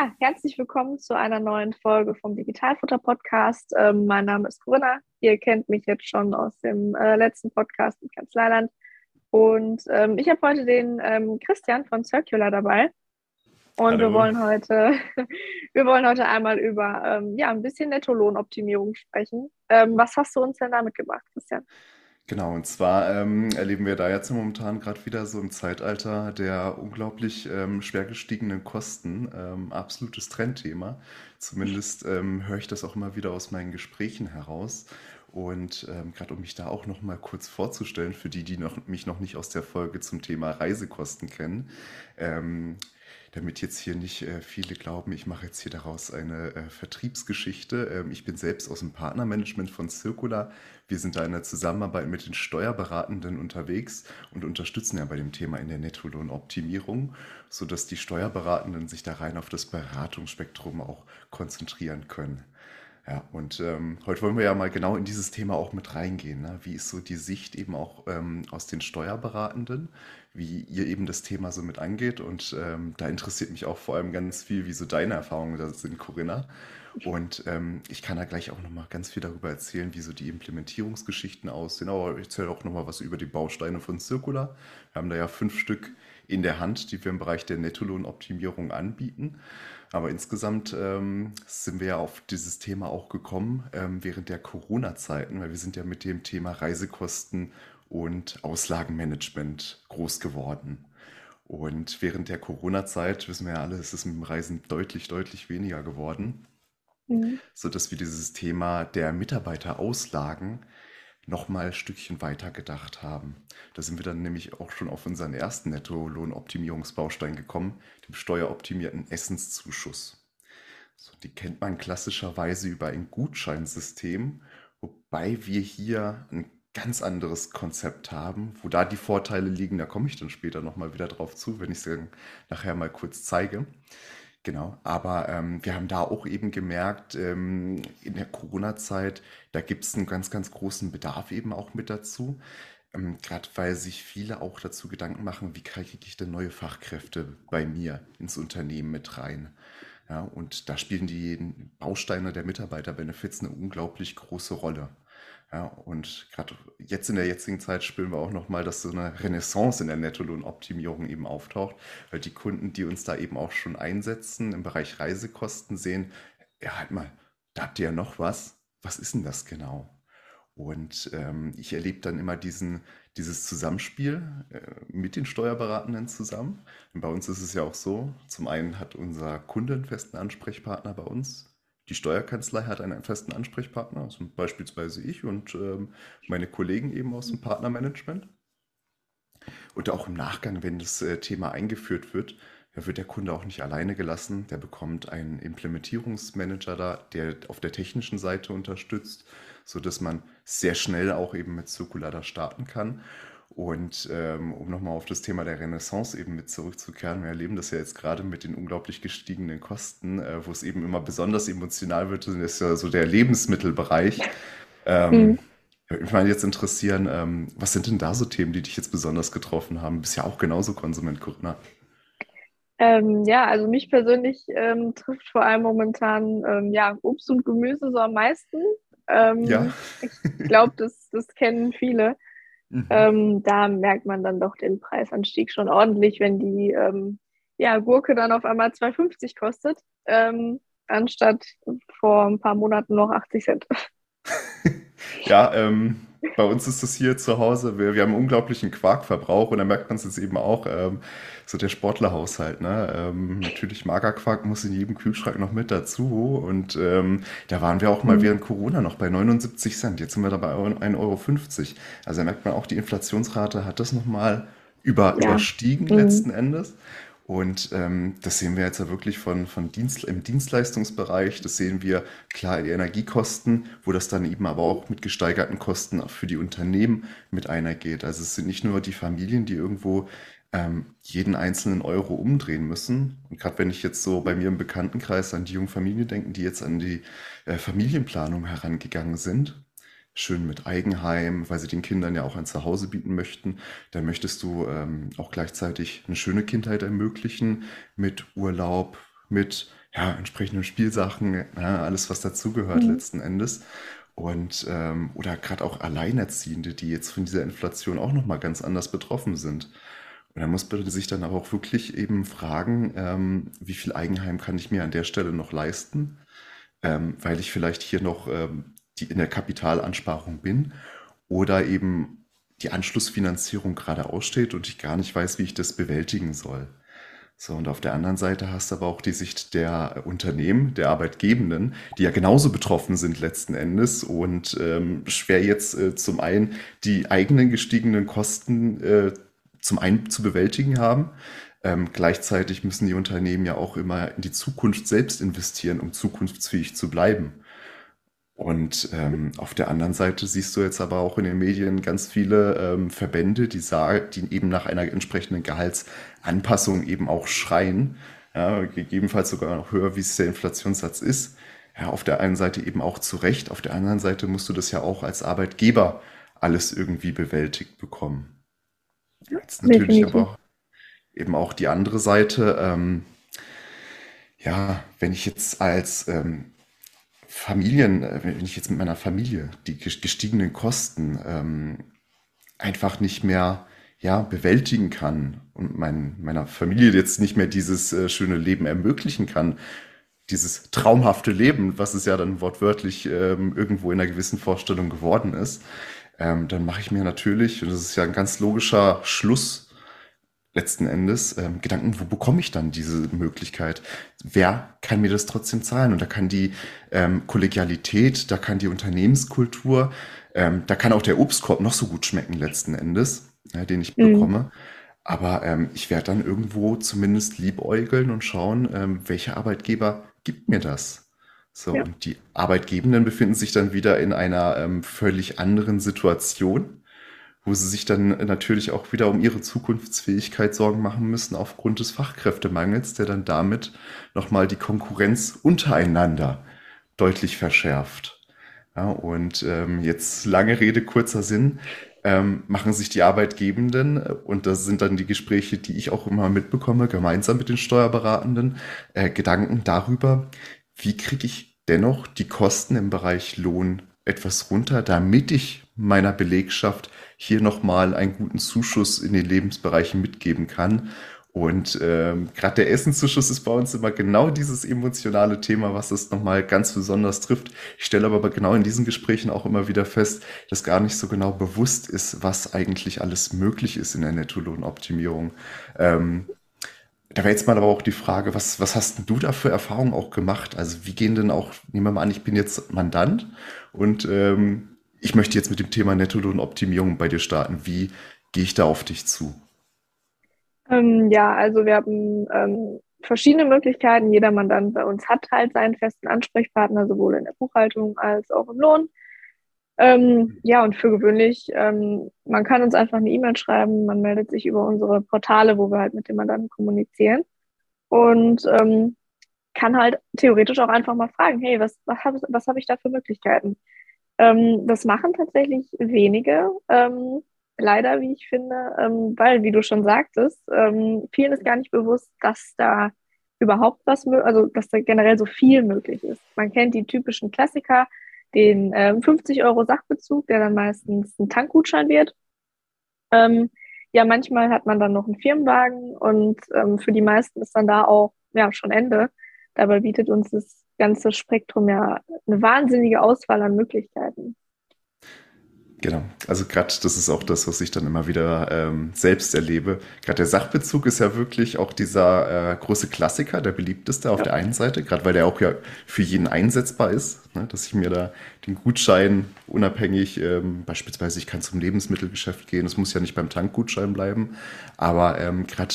Ja, herzlich willkommen zu einer neuen Folge vom Digitalfutter Podcast. Ähm, mein Name ist Corinna. Ihr kennt mich jetzt schon aus dem äh, letzten Podcast mit Kanzleiland. Und ähm, ich habe heute den ähm, Christian von Circular dabei. Und Hallo. wir wollen heute, wir wollen heute einmal über ähm, ja, ein bisschen Nettolohnoptimierung sprechen. Ähm, was hast du uns denn da mitgebracht, Christian? Genau, und zwar ähm, erleben wir da jetzt momentan gerade wieder so im Zeitalter der unglaublich ähm, schwer gestiegenen Kosten ähm, absolutes Trendthema. Zumindest ähm, höre ich das auch immer wieder aus meinen Gesprächen heraus. Und ähm, gerade um mich da auch noch mal kurz vorzustellen, für die, die noch, mich noch nicht aus der Folge zum Thema Reisekosten kennen. Damit jetzt hier nicht äh, viele glauben, ich mache jetzt hier daraus eine äh, Vertriebsgeschichte. Ähm, ich bin selbst aus dem Partnermanagement von Circular. Wir sind da in der Zusammenarbeit mit den Steuerberatenden unterwegs und unterstützen ja bei dem Thema in der Nettolohnoptimierung, sodass die Steuerberatenden sich da rein auf das Beratungsspektrum auch konzentrieren können. Ja, und ähm, heute wollen wir ja mal genau in dieses Thema auch mit reingehen. Ne? Wie ist so die Sicht eben auch ähm, aus den Steuerberatenden? Wie ihr eben das Thema so mit angeht. Und ähm, da interessiert mich auch vor allem ganz viel, wie so deine Erfahrungen da sind, Corinna. Und ähm, ich kann da gleich auch nochmal ganz viel darüber erzählen, wie so die Implementierungsgeschichten aussehen. Aber ich erzähle auch nochmal was über die Bausteine von Circular. Wir haben da ja fünf Stück in der Hand, die wir im Bereich der Nettolohnoptimierung anbieten. Aber insgesamt ähm, sind wir ja auf dieses Thema auch gekommen ähm, während der Corona-Zeiten, weil wir sind ja mit dem Thema Reisekosten und Auslagenmanagement groß geworden. Und während der Corona-Zeit, wissen wir ja alle, ist es mit dem Reisen deutlich, deutlich weniger geworden, mhm. sodass wir dieses Thema der Mitarbeiterauslagen nochmal ein Stückchen weiter gedacht haben. Da sind wir dann nämlich auch schon auf unseren ersten Nettolohnoptimierungsbaustein gekommen, dem steueroptimierten Essenszuschuss. So, die kennt man klassischerweise über ein Gutscheinsystem, wobei wir hier ein ganz anderes Konzept haben. Wo da die Vorteile liegen, da komme ich dann später nochmal wieder drauf zu, wenn ich es nachher mal kurz zeige. Genau, aber ähm, wir haben da auch eben gemerkt, ähm, in der Corona-Zeit, da gibt es einen ganz, ganz großen Bedarf eben auch mit dazu. Ähm, Gerade weil sich viele auch dazu Gedanken machen, wie kriege ich denn neue Fachkräfte bei mir ins Unternehmen mit rein. Ja, und da spielen die Bausteine der Mitarbeiterbenefits eine unglaublich große Rolle. Ja, und gerade jetzt in der jetzigen Zeit spüren wir auch nochmal, dass so eine Renaissance in der Nettolohnoptimierung eben auftaucht, weil die Kunden, die uns da eben auch schon einsetzen im Bereich Reisekosten, sehen, ja, halt mal, da habt ihr ja noch was. Was ist denn das genau? Und ähm, ich erlebe dann immer diesen, dieses Zusammenspiel äh, mit den Steuerberatenden zusammen. Und bei uns ist es ja auch so, zum einen hat unser Kunde einen festen Ansprechpartner bei uns, die Steuerkanzlei hat einen festen Ansprechpartner, also beispielsweise ich und ähm, meine Kollegen eben aus dem Partnermanagement. Und auch im Nachgang, wenn das äh, Thema eingeführt wird, wird der Kunde auch nicht alleine gelassen. Der bekommt einen Implementierungsmanager da, der auf der technischen Seite unterstützt, sodass man sehr schnell auch eben mit Circular da starten kann. Und ähm, um nochmal auf das Thema der Renaissance eben mit zurückzukehren, wir erleben das ja jetzt gerade mit den unglaublich gestiegenen Kosten, äh, wo es eben immer besonders emotional wird, das ist ja so der Lebensmittelbereich. Ähm, mhm. Ich meine, jetzt interessieren, ähm, was sind denn da so Themen, die dich jetzt besonders getroffen haben? Du bist ja auch genauso Konsument, Corinna. Ähm, ja, also mich persönlich ähm, trifft vor allem momentan ähm, ja, Obst und Gemüse so am meisten. Ähm, ja. ich glaube, das, das kennen viele. Mhm. Ähm, da merkt man dann doch den Preisanstieg schon ordentlich, wenn die ähm, ja, Gurke dann auf einmal 2,50 kostet, ähm, anstatt vor ein paar Monaten noch 80 Cent. ja, ähm, bei uns ist das hier zu Hause, wir, wir haben einen unglaublichen Quarkverbrauch und da merkt man es jetzt eben auch, ähm, so der Sportlerhaushalt. Ne? Ähm, natürlich Magerquark muss in jedem Kühlschrank noch mit dazu und ähm, da waren wir auch mal mhm. während Corona noch bei 79 Cent. Jetzt sind wir dabei 1,50 Euro. Also da merkt man auch, die Inflationsrate hat das nochmal über, ja. überstiegen mhm. letzten Endes. Und ähm, das sehen wir jetzt ja wirklich von, von Dienst, im Dienstleistungsbereich. Das sehen wir klar die Energiekosten, wo das dann eben aber auch mit gesteigerten Kosten für die Unternehmen mit einhergeht. Also es sind nicht nur die Familien, die irgendwo ähm, jeden einzelnen Euro umdrehen müssen. Und gerade wenn ich jetzt so bei mir im Bekanntenkreis an die jungen Familien denke, die jetzt an die äh, Familienplanung herangegangen sind, schön mit Eigenheim, weil sie den Kindern ja auch ein Zuhause bieten möchten. Da möchtest du ähm, auch gleichzeitig eine schöne Kindheit ermöglichen mit Urlaub, mit ja, entsprechenden Spielsachen, ja, alles, was dazugehört mhm. letzten Endes. Und ähm, oder gerade auch Alleinerziehende, die jetzt von dieser Inflation auch nochmal ganz anders betroffen sind. Und da muss man sich dann aber auch wirklich eben fragen, ähm, wie viel Eigenheim kann ich mir an der Stelle noch leisten? Ähm, weil ich vielleicht hier noch ähm, die in der Kapitalansparung bin oder eben die Anschlussfinanzierung gerade aussteht und ich gar nicht weiß, wie ich das bewältigen soll. So, und auf der anderen Seite hast du aber auch die Sicht der Unternehmen, der Arbeitgebenden, die ja genauso betroffen sind letzten Endes und ähm, schwer jetzt äh, zum einen die eigenen gestiegenen Kosten äh, zum einen zu bewältigen haben. Ähm, gleichzeitig müssen die Unternehmen ja auch immer in die Zukunft selbst investieren, um zukunftsfähig zu bleiben. Und ähm, auf der anderen Seite siehst du jetzt aber auch in den Medien ganz viele ähm, Verbände, die sagen, die eben nach einer entsprechenden Gehaltsanpassung eben auch schreien, ja, gegebenenfalls sogar noch höher, wie es der Inflationssatz ist. Ja, auf der einen Seite eben auch zu Recht, auf der anderen Seite musst du das ja auch als Arbeitgeber alles irgendwie bewältigt bekommen. Jetzt natürlich aber auch, eben auch die andere Seite. Ähm, ja, wenn ich jetzt als ähm, Familien, äh, wenn ich jetzt mit meiner Familie die gestiegenen Kosten ähm, einfach nicht mehr ja, bewältigen kann und mein, meiner Familie jetzt nicht mehr dieses äh, schöne Leben ermöglichen kann, dieses traumhafte Leben, was es ja dann wortwörtlich ähm, irgendwo in einer gewissen Vorstellung geworden ist, ähm, dann mache ich mir natürlich, und das ist ja ein ganz logischer Schluss letzten Endes ähm, Gedanken, wo bekomme ich dann diese Möglichkeit? Wer kann mir das trotzdem zahlen? Und da kann die ähm, Kollegialität, da kann die Unternehmenskultur, ähm, da kann auch der Obstkorb noch so gut schmecken letzten Endes, ja, den ich mhm. bekomme. Aber ähm, ich werde dann irgendwo zumindest liebäugeln und schauen, ähm, welcher Arbeitgeber gibt mir das? So, ja. und die Arbeitgebenden befinden sich dann wieder in einer ähm, völlig anderen Situation wo sie sich dann natürlich auch wieder um ihre Zukunftsfähigkeit Sorgen machen müssen aufgrund des Fachkräftemangels, der dann damit nochmal die Konkurrenz untereinander deutlich verschärft. Ja, und ähm, jetzt lange Rede, kurzer Sinn, ähm, machen sich die Arbeitgebenden, und das sind dann die Gespräche, die ich auch immer mitbekomme, gemeinsam mit den Steuerberatenden, äh, Gedanken darüber, wie kriege ich dennoch die Kosten im Bereich Lohn etwas runter, damit ich meiner Belegschaft hier nochmal einen guten Zuschuss in den Lebensbereichen mitgeben kann. Und ähm, gerade der Essenszuschuss ist bei uns immer genau dieses emotionale Thema, was es nochmal ganz besonders trifft. Ich stelle aber genau in diesen Gesprächen auch immer wieder fest, dass gar nicht so genau bewusst ist, was eigentlich alles möglich ist in der Nettolohnoptimierung. Ähm, da wäre jetzt mal aber auch die Frage, was, was hast du da für Erfahrungen auch gemacht? Also wie gehen denn auch, nehmen wir mal an, ich bin jetzt Mandant und ähm, ich möchte jetzt mit dem Thema Nettolohnoptimierung bei dir starten. Wie gehe ich da auf dich zu? Ähm, ja, also wir haben ähm, verschiedene Möglichkeiten. Jeder Mandant bei uns hat halt seinen festen Ansprechpartner, sowohl in der Buchhaltung als auch im Lohn. Ähm, ja, und für gewöhnlich, ähm, man kann uns einfach eine E-Mail schreiben, man meldet sich über unsere Portale, wo wir halt mit dem Mandanten kommunizieren und ähm, kann halt theoretisch auch einfach mal fragen, hey, was, was habe was hab ich da für Möglichkeiten? Ähm, das machen tatsächlich wenige, ähm, leider, wie ich finde, ähm, weil, wie du schon sagtest, ähm, vielen ist gar nicht bewusst, dass da überhaupt was, also dass da generell so viel möglich ist. Man kennt die typischen Klassiker, den ähm, 50 Euro Sachbezug, der dann meistens ein Tankgutschein wird. Ähm, ja, manchmal hat man dann noch einen Firmenwagen und ähm, für die meisten ist dann da auch ja schon Ende. Dabei bietet uns das ganze Spektrum ja eine wahnsinnige Auswahl an Möglichkeiten. Genau, also gerade das ist auch das, was ich dann immer wieder ähm, selbst erlebe. Gerade der Sachbezug ist ja wirklich auch dieser äh, große Klassiker, der beliebteste auf ja. der einen Seite, gerade weil der auch ja für jeden einsetzbar ist, ne? dass ich mir da den Gutschein unabhängig, ähm, beispielsweise ich kann zum Lebensmittelgeschäft gehen, es muss ja nicht beim Tankgutschein bleiben, aber ähm, gerade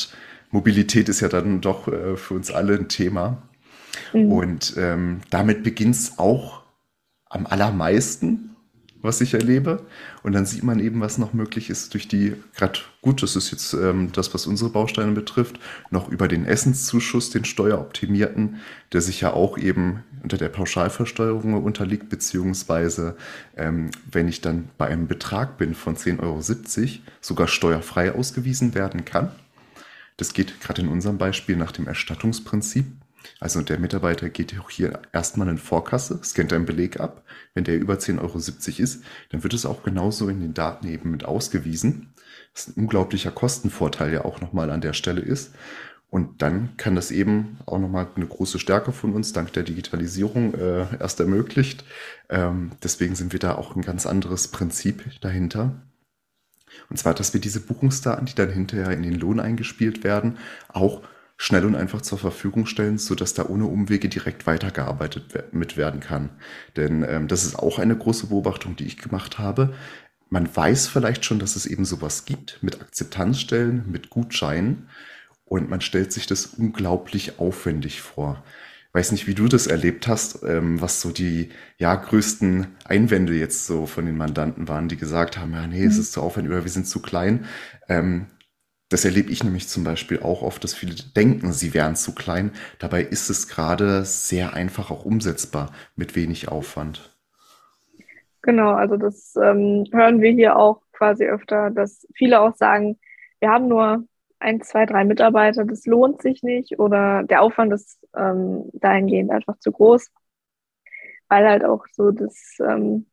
Mobilität ist ja dann doch äh, für uns alle ein Thema. Mhm. Und ähm, damit beginnt es auch am allermeisten was ich erlebe. Und dann sieht man eben, was noch möglich ist durch die, gerade gut, das ist jetzt ähm, das, was unsere Bausteine betrifft, noch über den Essenszuschuss, den steueroptimierten, der sich ja auch eben unter der Pauschalversteuerung unterliegt, beziehungsweise ähm, wenn ich dann bei einem Betrag bin von 10,70 Euro, sogar steuerfrei ausgewiesen werden kann. Das geht gerade in unserem Beispiel nach dem Erstattungsprinzip. Also der Mitarbeiter geht auch hier erstmal in Vorkasse, scannt einen Beleg ab. Wenn der über 10,70 Euro ist, dann wird es auch genauso in den Daten eben mit ausgewiesen. Was ein unglaublicher Kostenvorteil ja auch nochmal an der Stelle ist. Und dann kann das eben auch nochmal eine große Stärke von uns dank der Digitalisierung äh, erst ermöglicht. Ähm, deswegen sind wir da auch ein ganz anderes Prinzip dahinter. Und zwar, dass wir diese Buchungsdaten, die dann hinterher in den Lohn eingespielt werden, auch schnell und einfach zur Verfügung stellen, sodass da ohne Umwege direkt weitergearbeitet mit werden kann. Denn ähm, das ist auch eine große Beobachtung, die ich gemacht habe. Man weiß vielleicht schon, dass es eben sowas gibt mit Akzeptanzstellen, mit Gutscheinen und man stellt sich das unglaublich aufwendig vor. Ich weiß nicht, wie du das erlebt hast, ähm, was so die ja größten Einwände jetzt so von den Mandanten waren, die gesagt haben, ja, nee, es mhm. ist zu aufwendig oder wir sind zu klein. Ähm, das erlebe ich nämlich zum Beispiel auch oft, dass viele denken, sie wären zu klein. Dabei ist es gerade sehr einfach auch umsetzbar mit wenig Aufwand. Genau, also das ähm, hören wir hier auch quasi öfter, dass viele auch sagen, wir haben nur ein, zwei, drei Mitarbeiter, das lohnt sich nicht oder der Aufwand ist ähm, dahingehend einfach zu groß, weil halt auch so das, ähm,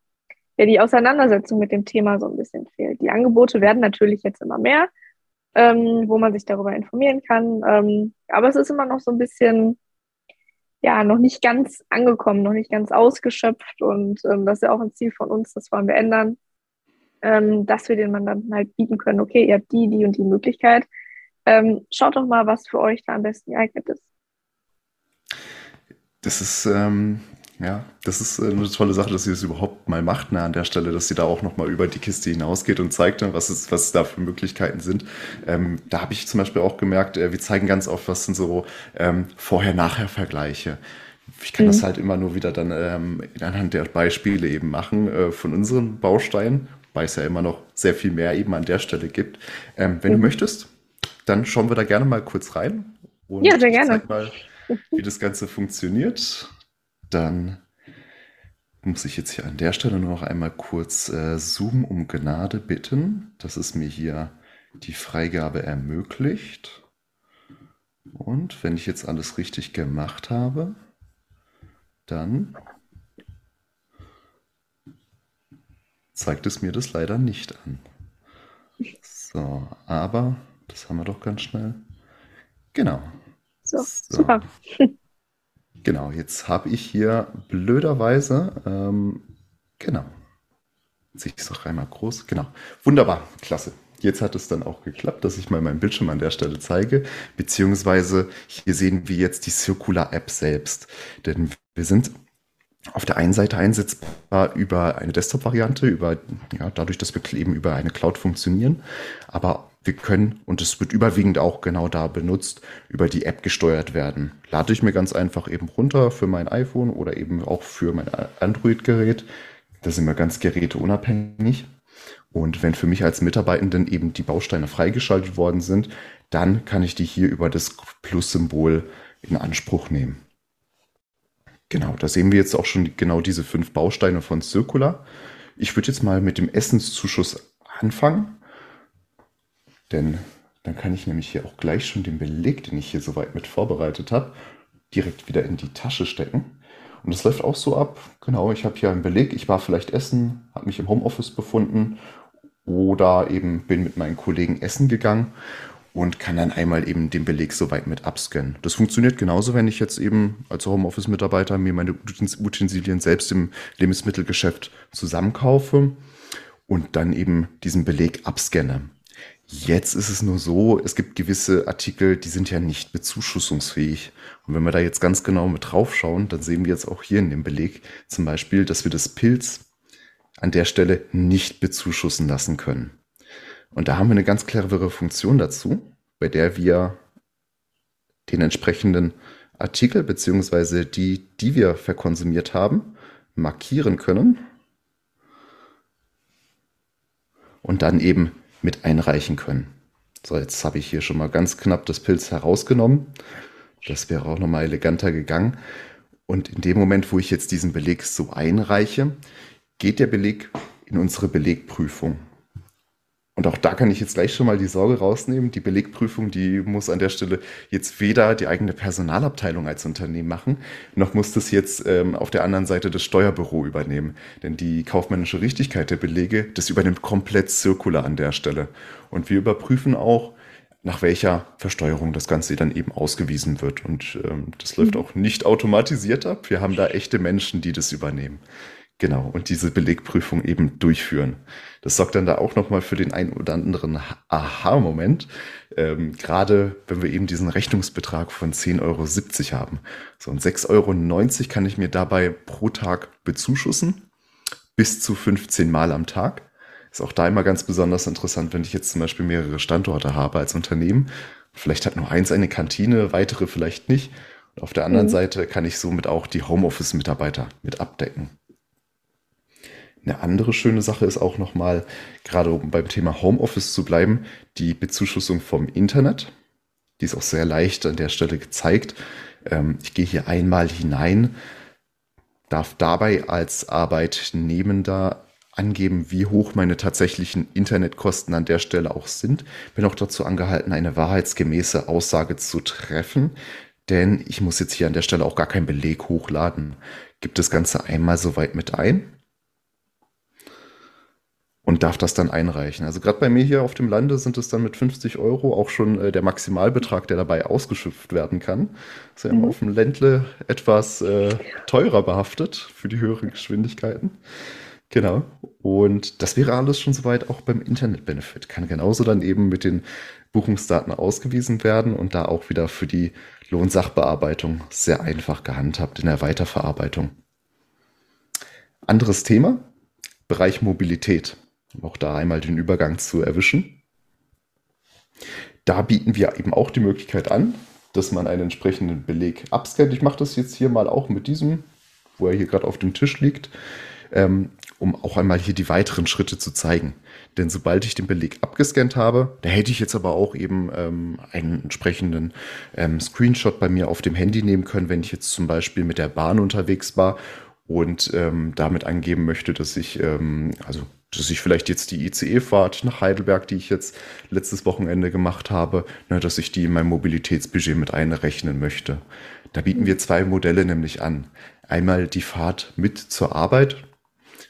ja, die Auseinandersetzung mit dem Thema so ein bisschen fehlt. Die Angebote werden natürlich jetzt immer mehr, ähm, wo man sich darüber informieren kann. Ähm, aber es ist immer noch so ein bisschen, ja, noch nicht ganz angekommen, noch nicht ganz ausgeschöpft. Und ähm, das ist ja auch ein Ziel von uns, das wollen wir ändern, ähm, dass wir den Mandanten halt bieten können, okay, ihr habt die, die und die Möglichkeit. Ähm, schaut doch mal, was für euch da am besten geeignet ist. Das ist, ähm, ja, das ist äh, eine tolle Sache, dass sie das überhaupt mal macht ne, an der Stelle, dass sie da auch nochmal über die Kiste hinausgeht und zeigt dann, was es, was es da für Möglichkeiten sind. Ähm, da habe ich zum Beispiel auch gemerkt, äh, wir zeigen ganz oft, was sind so ähm, Vorher-Nachher-Vergleiche. Ich kann mhm. das halt immer nur wieder dann ähm, anhand der Beispiele eben machen äh, von unseren Bausteinen, weil es ja immer noch sehr viel mehr eben an der Stelle gibt. Ähm, wenn mhm. du möchtest, dann schauen wir da gerne mal kurz rein. Und ja, sehr gerne. Zeig mal, wie das Ganze funktioniert dann muss ich jetzt hier an der Stelle nur noch einmal kurz äh, Zoom um Gnade bitten, dass es mir hier die Freigabe ermöglicht. Und wenn ich jetzt alles richtig gemacht habe, dann zeigt es mir das leider nicht an. So, aber das haben wir doch ganz schnell. Genau. So, so. super. Genau, jetzt habe ich hier blöderweise, ähm, genau, sehe ich es auch einmal groß, genau, wunderbar, klasse. Jetzt hat es dann auch geklappt, dass ich mal meinen Bildschirm an der Stelle zeige, beziehungsweise hier sehen wir jetzt die Circular App selbst, denn wir sind auf der einen Seite einsetzbar über eine Desktop-Variante, über, ja, dadurch, dass wir eben über eine Cloud funktionieren, aber wir können, und es wird überwiegend auch genau da benutzt, über die App gesteuert werden. Lade ich mir ganz einfach eben runter für mein iPhone oder eben auch für mein Android-Gerät. Da sind wir ganz geräteunabhängig. Und wenn für mich als Mitarbeitenden eben die Bausteine freigeschaltet worden sind, dann kann ich die hier über das Plus-Symbol in Anspruch nehmen. Genau, da sehen wir jetzt auch schon genau diese fünf Bausteine von Circular. Ich würde jetzt mal mit dem Essenszuschuss anfangen. Denn dann kann ich nämlich hier auch gleich schon den Beleg, den ich hier soweit mit vorbereitet habe, direkt wieder in die Tasche stecken. Und das läuft auch so ab. Genau, ich habe hier einen Beleg. Ich war vielleicht essen, habe mich im Homeoffice befunden oder eben bin mit meinen Kollegen essen gegangen und kann dann einmal eben den Beleg soweit mit abscannen. Das funktioniert genauso, wenn ich jetzt eben als Homeoffice-Mitarbeiter mir meine Utensilien selbst im Lebensmittelgeschäft zusammenkaufe und dann eben diesen Beleg abscanne. Jetzt ist es nur so, es gibt gewisse Artikel, die sind ja nicht bezuschussungsfähig. Und wenn wir da jetzt ganz genau mit drauf schauen, dann sehen wir jetzt auch hier in dem Beleg zum Beispiel, dass wir das Pilz an der Stelle nicht bezuschussen lassen können. Und da haben wir eine ganz clevere Funktion dazu, bei der wir den entsprechenden Artikel beziehungsweise die, die wir verkonsumiert haben, markieren können und dann eben mit einreichen können. So, jetzt habe ich hier schon mal ganz knapp das Pilz herausgenommen. Das wäre auch nochmal eleganter gegangen. Und in dem Moment, wo ich jetzt diesen Beleg so einreiche, geht der Beleg in unsere Belegprüfung. Und auch da kann ich jetzt gleich schon mal die Sorge rausnehmen. Die Belegprüfung, die muss an der Stelle jetzt weder die eigene Personalabteilung als Unternehmen machen, noch muss das jetzt ähm, auf der anderen Seite das Steuerbüro übernehmen. Denn die kaufmännische Richtigkeit der Belege, das übernimmt komplett Circular an der Stelle. Und wir überprüfen auch, nach welcher Versteuerung das Ganze dann eben ausgewiesen wird. Und ähm, das läuft mhm. auch nicht automatisiert ab. Wir haben da echte Menschen, die das übernehmen. Genau, und diese Belegprüfung eben durchführen. Das sorgt dann da auch nochmal für den einen oder anderen Aha-Moment. Ähm, Gerade wenn wir eben diesen Rechnungsbetrag von 10,70 Euro haben. So, und 6,90 Euro kann ich mir dabei pro Tag bezuschussen. Bis zu 15 Mal am Tag. Ist auch da immer ganz besonders interessant, wenn ich jetzt zum Beispiel mehrere Standorte habe als Unternehmen. Vielleicht hat nur eins eine Kantine, weitere vielleicht nicht. Und auf der anderen mhm. Seite kann ich somit auch die Homeoffice-Mitarbeiter mit abdecken. Eine andere schöne Sache ist auch nochmal, gerade um beim Thema Homeoffice zu bleiben, die Bezuschussung vom Internet. Die ist auch sehr leicht an der Stelle gezeigt. Ähm, ich gehe hier einmal hinein, darf dabei als Arbeitnehmender angeben, wie hoch meine tatsächlichen Internetkosten an der Stelle auch sind. Bin auch dazu angehalten, eine wahrheitsgemäße Aussage zu treffen, denn ich muss jetzt hier an der Stelle auch gar keinen Beleg hochladen. Gibt das Ganze einmal soweit mit ein und darf das dann einreichen. Also gerade bei mir hier auf dem Lande sind es dann mit 50 Euro auch schon äh, der Maximalbetrag, der dabei ausgeschöpft werden kann. ist ja mhm. auf dem Ländle etwas äh, teurer behaftet für die höheren Geschwindigkeiten. Genau. Und das wäre alles schon soweit auch beim Internet-Benefit. Kann genauso dann eben mit den Buchungsdaten ausgewiesen werden und da auch wieder für die Lohnsachbearbeitung sehr einfach gehandhabt in der Weiterverarbeitung. Anderes Thema, Bereich Mobilität um auch da einmal den Übergang zu erwischen. Da bieten wir eben auch die Möglichkeit an, dass man einen entsprechenden Beleg abscannt. Ich mache das jetzt hier mal auch mit diesem, wo er hier gerade auf dem Tisch liegt, ähm, um auch einmal hier die weiteren Schritte zu zeigen. Denn sobald ich den Beleg abgescannt habe, da hätte ich jetzt aber auch eben ähm, einen entsprechenden ähm, Screenshot bei mir auf dem Handy nehmen können, wenn ich jetzt zum Beispiel mit der Bahn unterwegs war und ähm, damit angeben möchte, dass ich ähm, also dass ich vielleicht jetzt die ICE-Fahrt nach Heidelberg, die ich jetzt letztes Wochenende gemacht habe, ne, dass ich die in mein Mobilitätsbudget mit einrechnen möchte. Da bieten wir zwei Modelle nämlich an. Einmal die Fahrt mit zur Arbeit,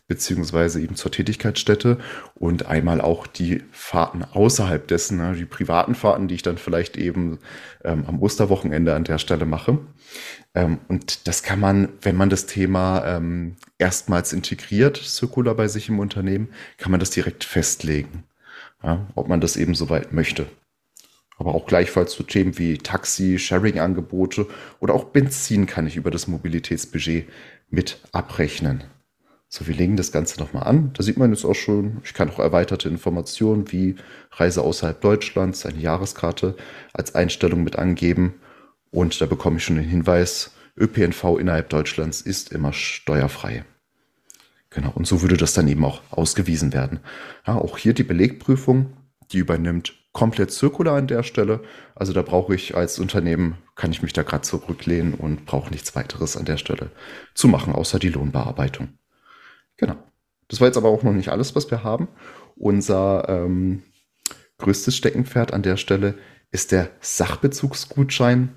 beziehungsweise eben zur Tätigkeitsstätte und einmal auch die Fahrten außerhalb dessen, ne, die privaten Fahrten, die ich dann vielleicht eben ähm, am Osterwochenende an der Stelle mache. Ähm, und das kann man, wenn man das Thema ähm, erstmals integriert, Circular bei sich im Unternehmen, kann man das direkt festlegen, ja, ob man das eben soweit möchte. Aber auch gleichfalls zu Themen wie Taxi, Sharing-Angebote oder auch Benzin kann ich über das Mobilitätsbudget mit abrechnen. So, wir legen das Ganze nochmal an. Da sieht man jetzt auch schon, ich kann auch erweiterte Informationen wie Reise außerhalb Deutschlands, eine Jahreskarte als Einstellung mit angeben. Und da bekomme ich schon den Hinweis, ÖPNV innerhalb Deutschlands ist immer steuerfrei. Genau, und so würde das dann eben auch ausgewiesen werden. Ja, auch hier die Belegprüfung, die übernimmt komplett zirkular an der Stelle. Also da brauche ich als Unternehmen, kann ich mich da gerade zurücklehnen und brauche nichts weiteres an der Stelle zu machen, außer die Lohnbearbeitung. Genau. Das war jetzt aber auch noch nicht alles, was wir haben. Unser ähm, größtes Steckenpferd an der Stelle ist der Sachbezugsgutschein.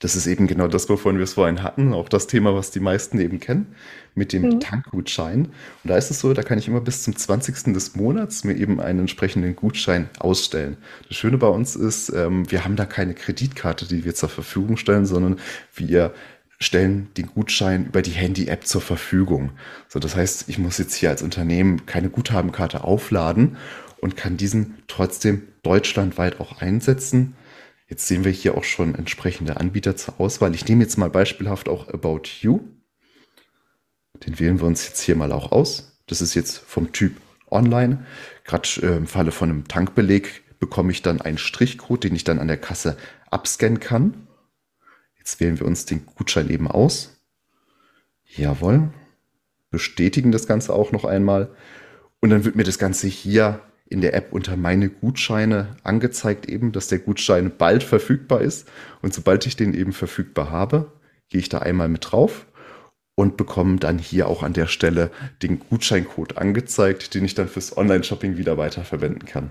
Das ist eben genau das, wovon wir es vorhin hatten. Auch das Thema, was die meisten eben kennen, mit dem mhm. Tankgutschein. Und da ist es so, da kann ich immer bis zum 20. des Monats mir eben einen entsprechenden Gutschein ausstellen. Das Schöne bei uns ist, ähm, wir haben da keine Kreditkarte, die wir zur Verfügung stellen, sondern wir stellen den Gutschein über die Handy-App zur Verfügung. So, das heißt, ich muss jetzt hier als Unternehmen keine Guthabenkarte aufladen und kann diesen trotzdem deutschlandweit auch einsetzen. Jetzt sehen wir hier auch schon entsprechende Anbieter zur Auswahl. Ich nehme jetzt mal beispielhaft auch About You. Den wählen wir uns jetzt hier mal auch aus. Das ist jetzt vom Typ Online. Gerade äh, im Falle von einem Tankbeleg bekomme ich dann einen Strichcode, den ich dann an der Kasse abscannen kann. Jetzt wählen wir uns den Gutschein eben aus. Jawohl. Bestätigen das Ganze auch noch einmal. Und dann wird mir das Ganze hier in der App unter meine Gutscheine angezeigt, eben, dass der Gutschein bald verfügbar ist. Und sobald ich den eben verfügbar habe, gehe ich da einmal mit drauf und bekomme dann hier auch an der Stelle den Gutscheincode angezeigt, den ich dann fürs Online-Shopping wieder weiterverwenden kann.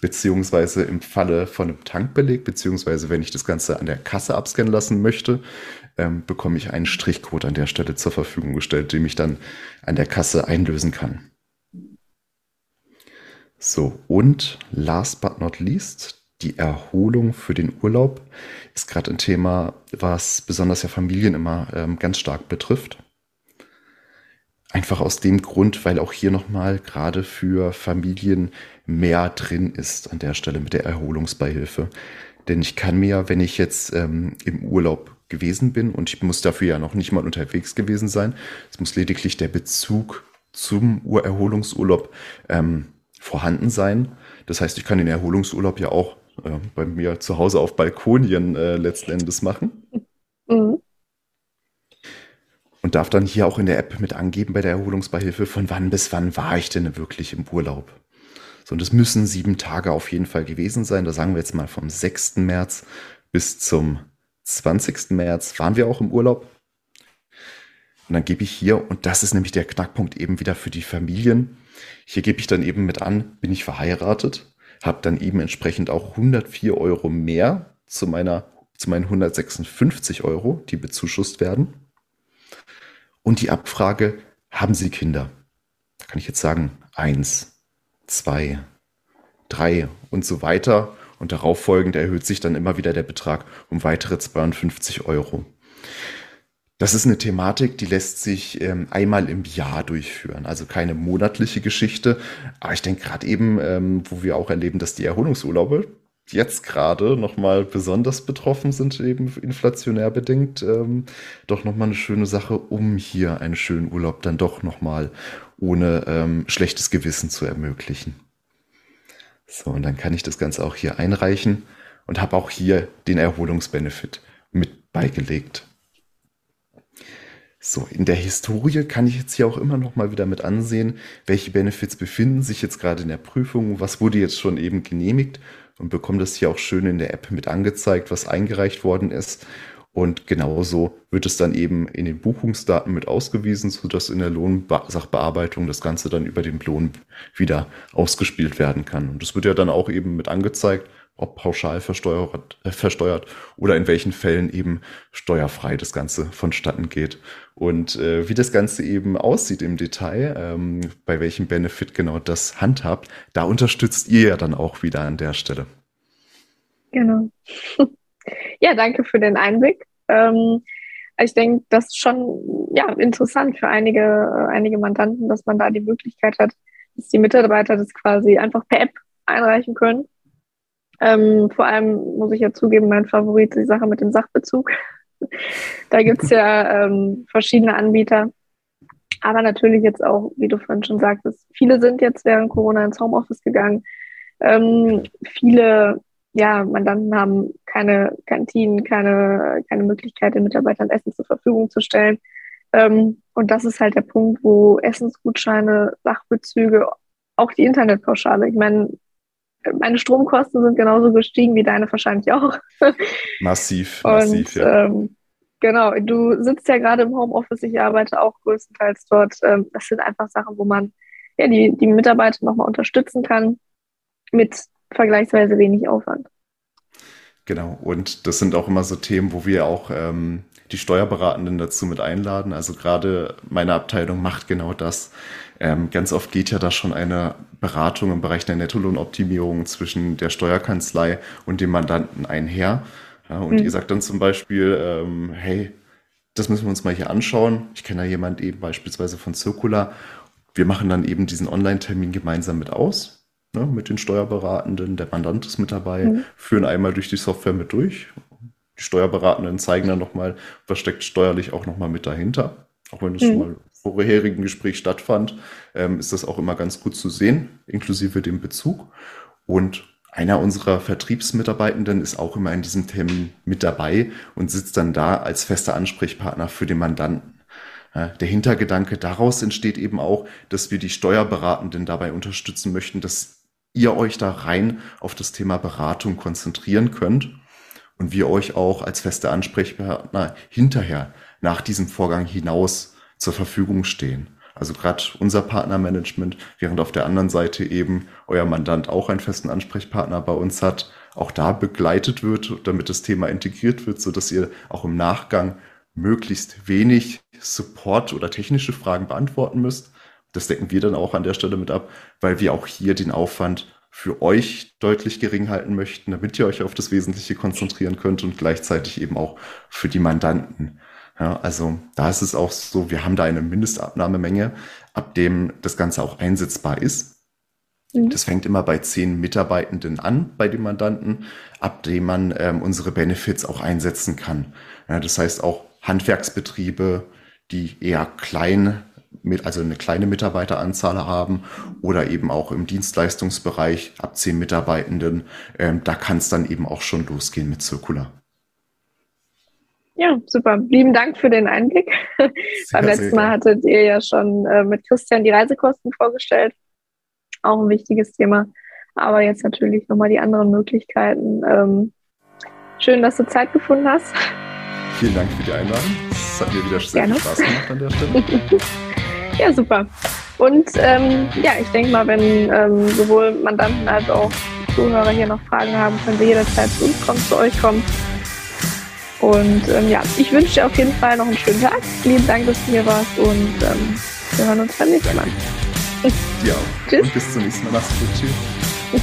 Beziehungsweise im Falle von einem Tankbeleg, beziehungsweise wenn ich das Ganze an der Kasse abscannen lassen möchte, ähm, bekomme ich einen Strichcode an der Stelle zur Verfügung gestellt, den ich dann an der Kasse einlösen kann. So, und last but not least, die Erholung für den Urlaub ist gerade ein Thema, was besonders ja Familien immer ähm, ganz stark betrifft. Einfach aus dem Grund, weil auch hier nochmal gerade für Familien mehr drin ist an der Stelle mit der Erholungsbeihilfe. Denn ich kann mir, wenn ich jetzt ähm, im Urlaub gewesen bin und ich muss dafür ja noch nicht mal unterwegs gewesen sein, es muss lediglich der Bezug zum Urerholungsurlaub ähm, vorhanden sein. Das heißt, ich kann den Erholungsurlaub ja auch äh, bei mir zu Hause auf Balkonien äh, letzten Endes machen. Mhm. Und darf dann hier auch in der App mit angeben bei der Erholungsbeihilfe, von wann bis wann war ich denn wirklich im Urlaub. So, und es müssen sieben Tage auf jeden Fall gewesen sein. Da sagen wir jetzt mal vom 6. März bis zum 20. März waren wir auch im Urlaub. Und dann gebe ich hier, und das ist nämlich der Knackpunkt eben wieder für die Familien, hier gebe ich dann eben mit an, bin ich verheiratet, habe dann eben entsprechend auch 104 Euro mehr zu meiner zu meinen 156 Euro, die bezuschusst werden. Und die Abfrage, haben Sie Kinder? Da kann ich jetzt sagen, eins, zwei, drei und so weiter. Und darauf folgend erhöht sich dann immer wieder der Betrag um weitere 52 Euro. Das ist eine Thematik, die lässt sich ähm, einmal im Jahr durchführen. Also keine monatliche Geschichte. Aber ich denke gerade eben, ähm, wo wir auch erleben, dass die Erholungsurlaube jetzt gerade nochmal besonders betroffen sind, eben inflationär bedingt, ähm, doch nochmal eine schöne Sache, um hier einen schönen Urlaub dann doch nochmal ohne ähm, schlechtes Gewissen zu ermöglichen. So, und dann kann ich das Ganze auch hier einreichen und habe auch hier den Erholungsbenefit mit beigelegt. So, in der Historie kann ich jetzt hier auch immer noch mal wieder mit ansehen, welche Benefits befinden sich jetzt gerade in der Prüfung, was wurde jetzt schon eben genehmigt und bekomme das hier auch schön in der App mit angezeigt, was eingereicht worden ist. Und genauso wird es dann eben in den Buchungsdaten mit ausgewiesen, sodass in der Lohnsachbearbeitung das Ganze dann über den Lohn wieder ausgespielt werden kann. Und das wird ja dann auch eben mit angezeigt, ob pauschal versteuert, äh, versteuert oder in welchen Fällen eben steuerfrei das Ganze vonstatten geht. Und äh, wie das Ganze eben aussieht im Detail, ähm, bei welchem Benefit genau das handhabt, da unterstützt ihr ja dann auch wieder an der Stelle. Genau. ja, danke für den Einblick. Ähm, ich denke, das ist schon ja, interessant für einige, äh, einige Mandanten, dass man da die Möglichkeit hat, dass die Mitarbeiter das quasi einfach per App einreichen können ähm, vor allem muss ich ja zugeben, mein Favorit ist die Sache mit dem Sachbezug. da gibt es ja ähm, verschiedene Anbieter. Aber natürlich jetzt auch, wie du vorhin schon sagtest, viele sind jetzt während Corona ins Homeoffice gegangen. Ähm, viele ja, Mandanten haben keine Kantinen, keine, keine Möglichkeit, den Mitarbeitern Essen zur Verfügung zu stellen. Ähm, und das ist halt der Punkt, wo Essensgutscheine, Sachbezüge, auch die Internetpauschale, ich meine, meine Stromkosten sind genauso gestiegen wie deine wahrscheinlich auch. Massiv, massiv, Und, ja. Ähm, genau, du sitzt ja gerade im Homeoffice, ich arbeite auch größtenteils dort. Ähm, das sind einfach Sachen, wo man ja, die, die Mitarbeiter nochmal unterstützen kann mit vergleichsweise wenig Aufwand. Genau, und das sind auch immer so Themen, wo wir auch ähm, die Steuerberatenden dazu mit einladen. Also gerade meine Abteilung macht genau das. Ähm, ganz oft geht ja da schon eine Beratung im Bereich der Nettolohnoptimierung zwischen der Steuerkanzlei und dem Mandanten einher. Ja, und mhm. ihr sagt dann zum Beispiel, ähm, hey, das müssen wir uns mal hier anschauen. Ich kenne da jemand eben beispielsweise von Circular. Wir machen dann eben diesen Online-Termin gemeinsam mit aus, ne, mit den Steuerberatenden. Der Mandant ist mit dabei, mhm. führen einmal durch die Software mit durch. Die Steuerberatenden zeigen dann nochmal, was steckt steuerlich auch nochmal mit dahinter. Auch wenn es mhm. schon mal vorherigen Gespräch stattfand, ähm, ist das auch immer ganz gut zu sehen, inklusive dem Bezug. Und einer unserer Vertriebsmitarbeitenden ist auch immer in diesem Termin mit dabei und sitzt dann da als fester Ansprechpartner für den Mandanten. Der Hintergedanke daraus entsteht eben auch, dass wir die Steuerberatenden dabei unterstützen möchten, dass ihr euch da rein auf das Thema Beratung konzentrieren könnt und wir euch auch als feste Ansprechpartner hinterher nach diesem Vorgang hinaus zur Verfügung stehen. Also gerade unser Partnermanagement, während auf der anderen Seite eben euer Mandant auch einen festen Ansprechpartner bei uns hat, auch da begleitet wird, damit das Thema integriert wird, so dass ihr auch im Nachgang möglichst wenig Support oder technische Fragen beantworten müsst. Das decken wir dann auch an der Stelle mit ab, weil wir auch hier den Aufwand für euch deutlich gering halten möchten, damit ihr euch auf das Wesentliche konzentrieren könnt und gleichzeitig eben auch für die Mandanten. Ja, also da ist es auch so, wir haben da eine Mindestabnahmemenge, ab dem das Ganze auch einsetzbar ist. Mhm. Das fängt immer bei zehn Mitarbeitenden an bei den Mandanten, ab dem man ähm, unsere Benefits auch einsetzen kann. Ja, das heißt auch Handwerksbetriebe, die eher klein mit, also eine kleine Mitarbeiteranzahl haben oder eben auch im Dienstleistungsbereich ab zehn Mitarbeitenden, ähm, da kann es dann eben auch schon losgehen mit Circular. Ja, super. Lieben Dank für den Einblick. Sehr, Beim letzten Mal hattet ihr ja schon äh, mit Christian die Reisekosten vorgestellt. Auch ein wichtiges Thema. Aber jetzt natürlich nochmal die anderen Möglichkeiten. Ähm, schön, dass du Zeit gefunden hast. Vielen Dank für die Einladung. Es hat mir wieder sehr Gerne. viel Spaß gemacht an der Stelle. ja, super. Und ähm, ja, ich denke mal, wenn ähm, sowohl Mandanten als auch Zuhörer hier noch Fragen haben, können sie jederzeit zu uns kommen, zu euch kommen. Und ähm, ja, ich wünsche dir auf jeden Fall noch einen schönen Tag. Vielen Dank, dass du hier warst und ähm, wir hören uns beim nächsten Mal. Ja, Tschüss. und bis zum nächsten Mal. Mach's gut. Tschüss.